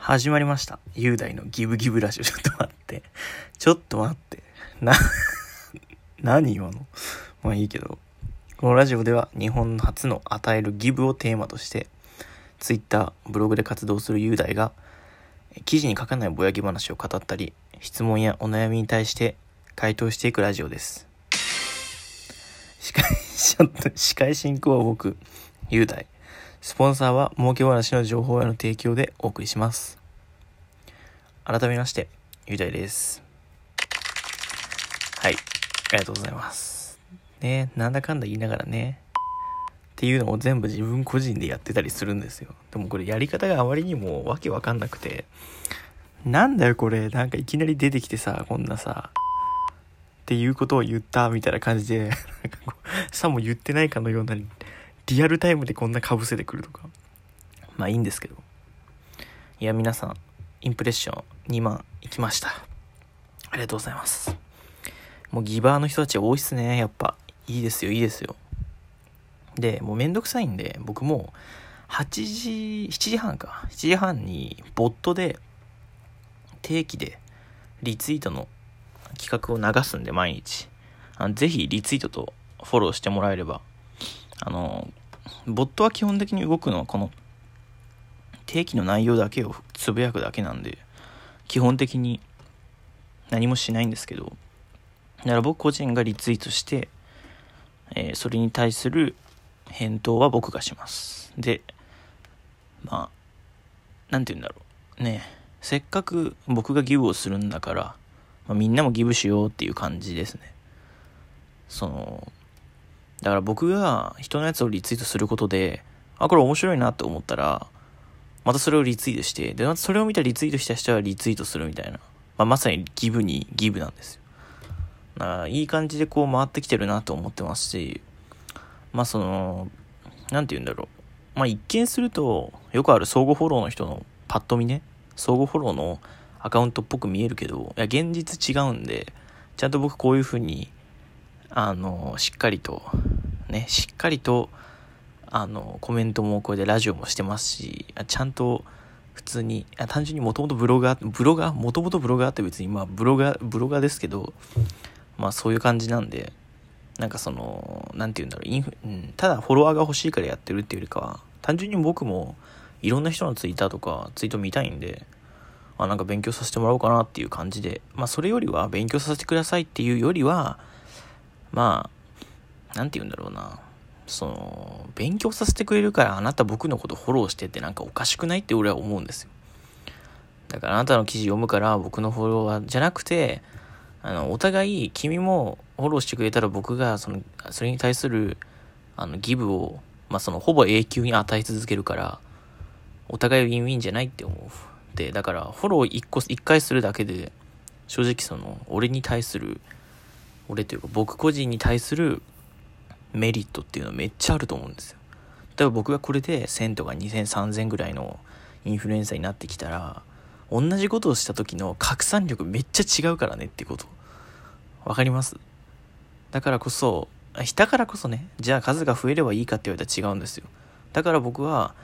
始まりました。雄大のギブギブラジオ。ちょっと待って。ちょっと待って。な、何今の？まあいいけど。このラジオでは日本初の与えるギブをテーマとして、Twitter、ブログで活動する雄大が、記事に書かないぼやき話を語ったり、質問やお悩みに対して回答していくラジオです。司会、ちょっと司会進行は僕、雄大。スポンサーは儲け話の情報への提供でお送りします。改めまして、雄大です。はい、ありがとうございます。ねなんだかんだ言いながらね、っていうのを全部自分個人でやってたりするんですよ。でもこれやり方があまりにもわけわかんなくて、なんだよこれ、なんかいきなり出てきてさ、こんなさ、っていうことを言ったみたいな感じで、なんかこうさも言ってないかのようなリアルタイムでこんな被せてくるとか。まあいいんですけど。いや、皆さん、インプレッション2万いきました。ありがとうございます。もうギバーの人たち多いっすね、やっぱ。いいですよ、いいですよ。で、もうめんどくさいんで、僕も8時、7時半か。7時半にボットで定期でリツイートの企画を流すんで、毎日。あのぜひリツイートとフォローしてもらえれば、あの、ボットは基本的に動くのはこの定期の内容だけをつぶやくだけなんで、基本的に何もしないんですけど、だから僕個人がリツイートして、えーそれに対する返答は僕がします。で、まあ、なんて言うんだろう。ねせっかく僕がギブをするんだから、まあ、みんなもギブしようっていう感じですね。その、だから僕が人のやつをリツイートすることで、あ、これ面白いなって思ったら、またそれをリツイートして、で、またそれを見たリツイートした人はリツイートするみたいな。まあ、まさにギブにギブなんですよ。だからいい感じでこう回ってきてるなと思ってますし、まあその、なんて言うんだろう。まあ一見すると、よくある相互フォローの人のパッと見ね、相互フォローのアカウントっぽく見えるけど、いや現実違うんで、ちゃんと僕こういう風に、あの、しっかりと、ね、しっかりと、あの、コメントもこれでラジオもしてますし、ちゃんと普通に、あ単純にもともとブロガー、ブロガー、もともとブロガーって別にまあブロガー、ブロガーですけど、まあそういう感じなんで、なんかその、なんて言うんだろう、インフ、うん、ただフォロワーが欲しいからやってるっていうよりかは、単純に僕もいろんな人のツイッターとかツイート見たいんで、あ、なんか勉強させてもらおうかなっていう感じで、まあそれよりは勉強させてくださいっていうよりは、まあ、なんて言うんだろうな。その、勉強させてくれるからあなた僕のことフォローしてってなんかおかしくないって俺は思うんですよ。だからあなたの記事読むから僕のフォロワーじゃなくて、あの、お互い君もフォローしてくれたら僕がその、それに対する、あの、ギブを、まあその、ほぼ永久に与え続けるから、お互いウィンウィンじゃないって思う。で、だから、フォロー一個、一回するだけで、正直その、俺に対する、俺というか僕個人に対するメリットっていうのめっちゃあると思うんですよ。例えば僕がこれで1000とか2000、3000ぐらいのインフルエンサーになってきたら、同じことをした時の拡散力めっちゃ違うからねってこと。わかります？だからこそ、あだからこそね、じゃあ数が増えればいいかって言われたら違うんですよ。だから僕は、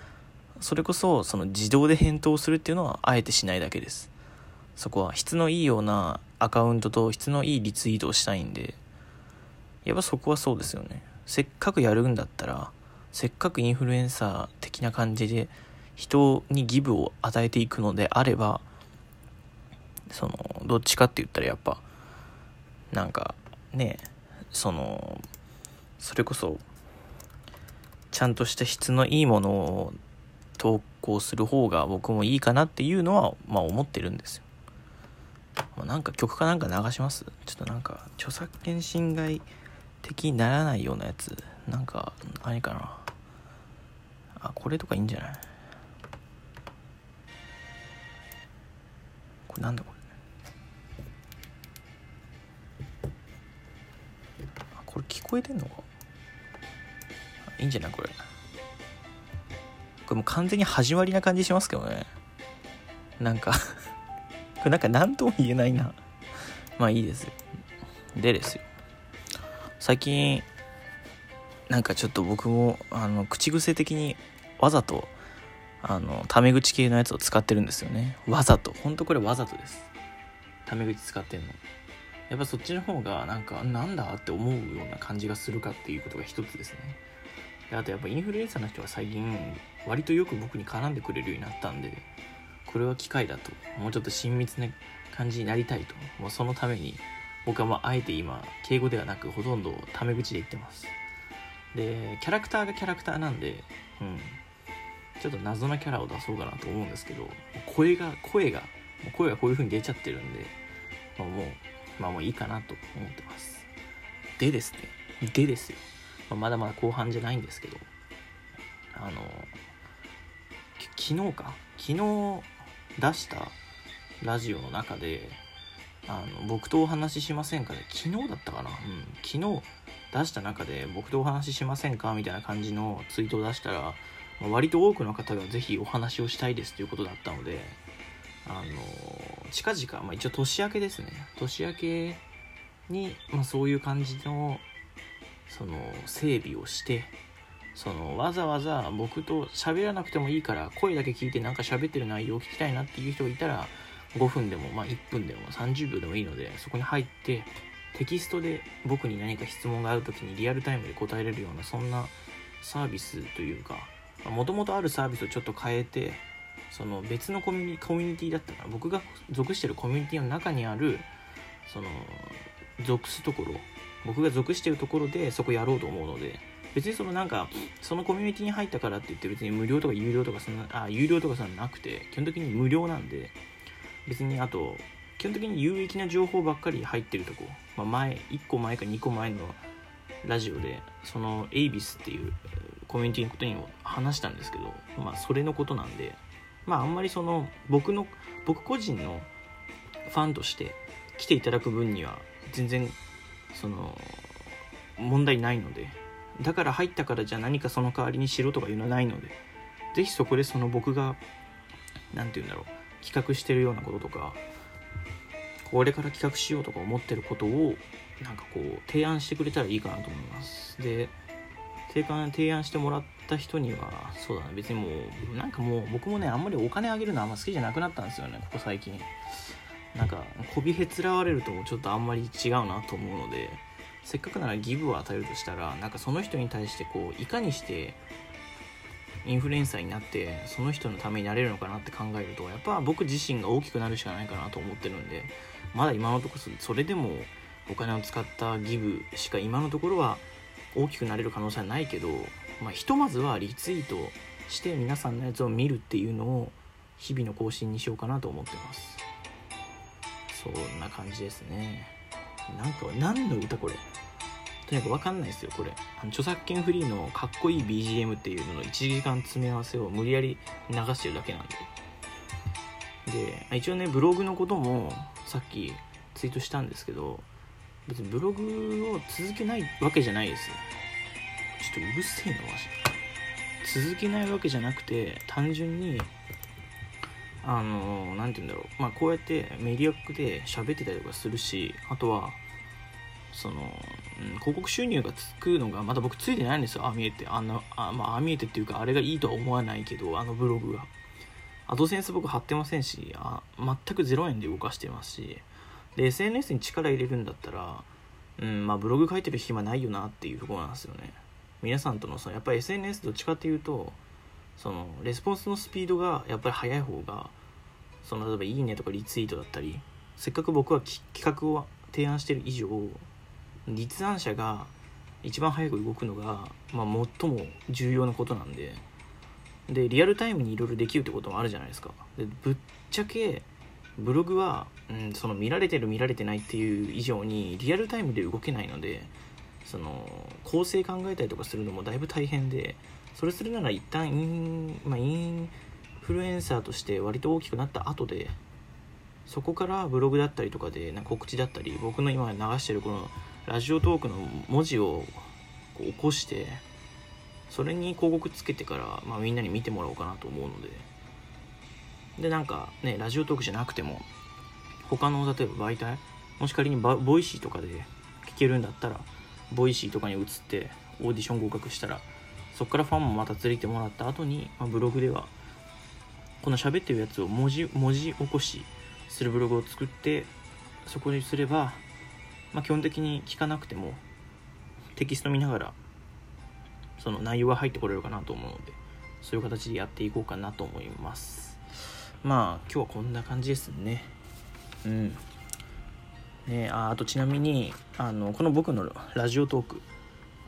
それこそその自動で返答するっていうのはあえてしないだけです。そこは質のいいようなアカウントと質のいいリツイートをしたいんで、やっぱそこはそうですよね。せっかくやるんだったら、せっかくインフルエンサー的な感じで人にギブを与えていくのであれば、その、どっちかって言ったらやっぱ、なんか、ね、その、それこそ、ちゃんとした質のいいものを投稿する方が僕もいいかなっていうのは、まあ思ってるんですよ。まあなんか曲かなんか流します？ちょっとなんか、著作権侵害的にならないようなやつ、なんか、何かな。あ、これとかいいんじゃない？これなんだこれ？あ、これ聞こえてんのか？いいんじゃないこれ？これもう完全に始まりな感じしますけどね。なんかこれ なんか何とも言えないな。まあいいです。でですよ。最近、なんかちょっと僕も、あの、口癖的にわざと、あのタメ口系のやつを使ってるんですよね。わざと。ほんとこれわざとです。タメ口使ってんの。やっぱそっちの方がなんかなんだって思うような感じがするかっていうことが一つですね。であとやっぱインフルエンサーの人は最近割とよく僕に絡んでくれるようになったんでこれは機会だともうちょっと親密な感じになりたいともうそのために僕はまああえて今敬語ではなくほとんどタメ口で言ってます。でキャラクターがキャラクターなんでうん。ちょっと謎なキャラを出そうかなと思うんですけど声が声が声がこういう風に出ちゃってるんで、ま、もうまあもういいかなと思ってます。でですねでですよ、まあ、まだまだ後半じゃないんですけどあの昨日か？昨日出したラジオの中であの僕とお話ししませんかで昨日だったかな？うん。昨日出した中で僕とお話ししませんかみたいな感じのツイートを出したらまあ、割と多くの方がぜひお話をしたいですということだったので、あの近々、まあ、一応年明けですね。年明けに、まあ、そういう感じのその整備をしてそのわざわざ僕と喋らなくてもいいから声だけ聞いてなんか喋ってる内容を聞きたいなっていう人がいたら5分でも、まあ、1分でも30秒でもいいのでそこに入ってテキストで僕に何か質問がある時にリアルタイムで答えれるようなそんなサービスというかもともとあるサービスをちょっと変えてその別のコミュニコミュニティだったから僕が属してるコミュニティの中にあるその属すところ僕が属してるところでそこやろうと思うので別にそのなんかそのコミュニティに入ったからって言って別に無料とか有料とかそんなあ有料とかそんななくて基本的に無料なんで別にあと基本的に有益な情報ばっかり入ってるとこ、まあ、前1個前か2個前のラジオでそのエイビスっていうコミュニティのことにも話したんですけど、まあ、それのことなんで、まあ、あんまりその僕の僕個人のファンとして来ていただく分には全然その問題ないのでだから入ったからじゃ何かその代わりにしろとかいうのはないのでぜひそこでその僕が何て言うんだろう企画してるようなこととかこれから企画しようとか思ってることをなんかこう提案してくれたらいいかなと思います。で提案提案してもらった人にはそうだね別にもうなんかもう僕もねあんまりお金あげるのあんま好きじゃなくなったんですよねここ最近。なんかこびへつらわれるとちょっとあんまり違うなと思うのでせっかくならギブを与えるとしたらなんかその人に対してこういかにしてインフルエンサーになってその人のためになれるのかなって考えるとやっぱ僕自身が大きくなるしかないかなと思ってるんでまだ今のところそれでもお金を使ったギブしか今のところは大きくなれる可能性はないけど、まあ、ひとまずはリツイートして皆さんのやつを見るっていうのを日々の更新にしようかなと思ってます。そんな感じですね。なんか何の歌これ？とにかく分かんないですよこれ。あの著作権フリーのかっこいい BGM っていうのの1時間詰め合わせを無理やり流してるだけなんで。で一応ねブログのこともさっきツイートしたんですけど別にブログを続けないわけじゃないですちょっとうるせえなマジ続けないわけじゃなくて単純にあの何て言うんだろう。まあこうやってメディアックで喋ってたりとかするしあとはその、うん、広告収入がつくのがまだ僕ついてないんですよ。ああ見えて。あのあまああ見えてっていうかあれがいいとは思わないけどあのブログが。アドセンス僕貼ってませんしあ全く0円で動かしてますし。で SNS に力入れるんだったら、うんまあ、ブログ書いてる暇ないよなっていうところなんですよね。皆さんとのそのやっぱり SNS どっちかっていうとそのレスポンスのスピードがやっぱり速い方がその例えば「いいね」とかリツイートだったりせっかく僕は企画を提案してる以上立案者が一番早く動くのが、まあ、最も重要なことなんで。でリアルタイムにいろいろできるってこともあるじゃないですか。でぶっちゃけブログは、うん、その見られてる見られてないっていう以上にリアルタイムで動けないのでその構成考えたりとかするのもだいぶ大変でそれするなら一旦イン,、まあ、インフルエンサーとして割と大きくなった後でそこからブログだったりとかでな告知だったり僕の今流してるこのラジオトークの文字を起こしてそれに広告つけてから、まあ、みんなに見てもらおうかなと思うので。でなんかねラジオトークじゃなくても他の例えば媒体もし仮にボイシーとかで聞けるんだったらボイシーとかに移ってオーディション合格したらそこからファンもまた連れてもらった後に、まあ、ブログではこの喋ってるやつを文字文字起こしするブログを作ってそこにすれば、まあ、基本的に聞かなくてもテキスト見ながらその内容が入ってこれるかなと思うのでそういう形でやっていこうかなと思います。まあ今日はこんな感じですね。うん。ねああとちなみにあのこの僕のラジオトーク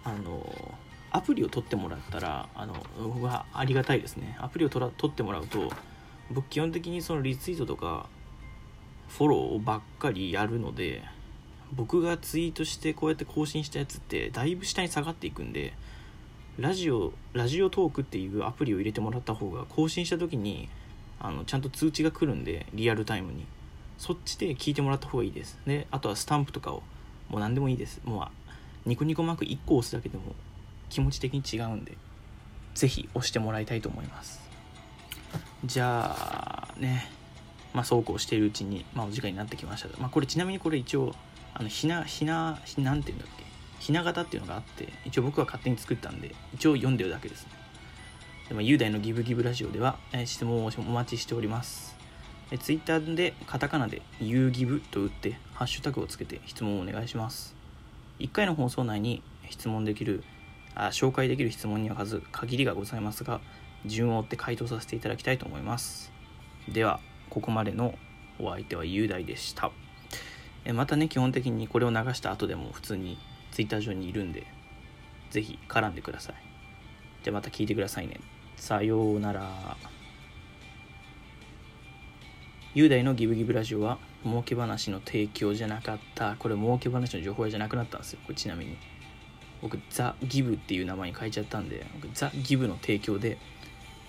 あのアプリを取ってもらったらあのはありがたいですね。アプリを取ら取ってもらうと僕基本的にそのリツイートとかフォローばっかりやるので僕がツイートしてこうやって更新したやつってだいぶ下に下がっていくんでラジオラジオトークっていうアプリを入れてもらった方が更新した時にあのちゃんと通知が来るんでリアルタイムに。そっちで聞いてもらった方がいいです。であとはスタンプとかをもう何でもいいです。もうニコニコマーク1個押すだけでも気持ち的に違うんで是非押してもらいたいと思います。じゃあねまあそうこうしているうちに、まあ、お時間になってきました。まあこれちなみにこれ一応あのひなひななんていうんだっけ？ひな形っていうのがあって一応僕は勝手に作ったんで一応読んでるだけです。ねでも雄大のギブギブラジオでは、えー、質問をお待ちしております。えツイッターでカタカナで「ユーギブ」と打ってハッシュタグをつけて質問をお願いします。1回の放送内に質問できるあ紹介できる質問には数限りがございますが順を追って回答させていただきたいと思います。ではここまでのお相手は雄大でした。えまたね基本的にこれを流した後でも普通に Twitter 上にいるんで是非絡んでください。じゃあまた聞いてくださいね。さようなら。雄大のギブギブラジオは儲け話の提供じゃなかった。これ儲け話の情報屋じゃなくなったんですよ。これちなみに。僕ザ・ギブっていう名前に変えちゃったんでザ・ギブの提供で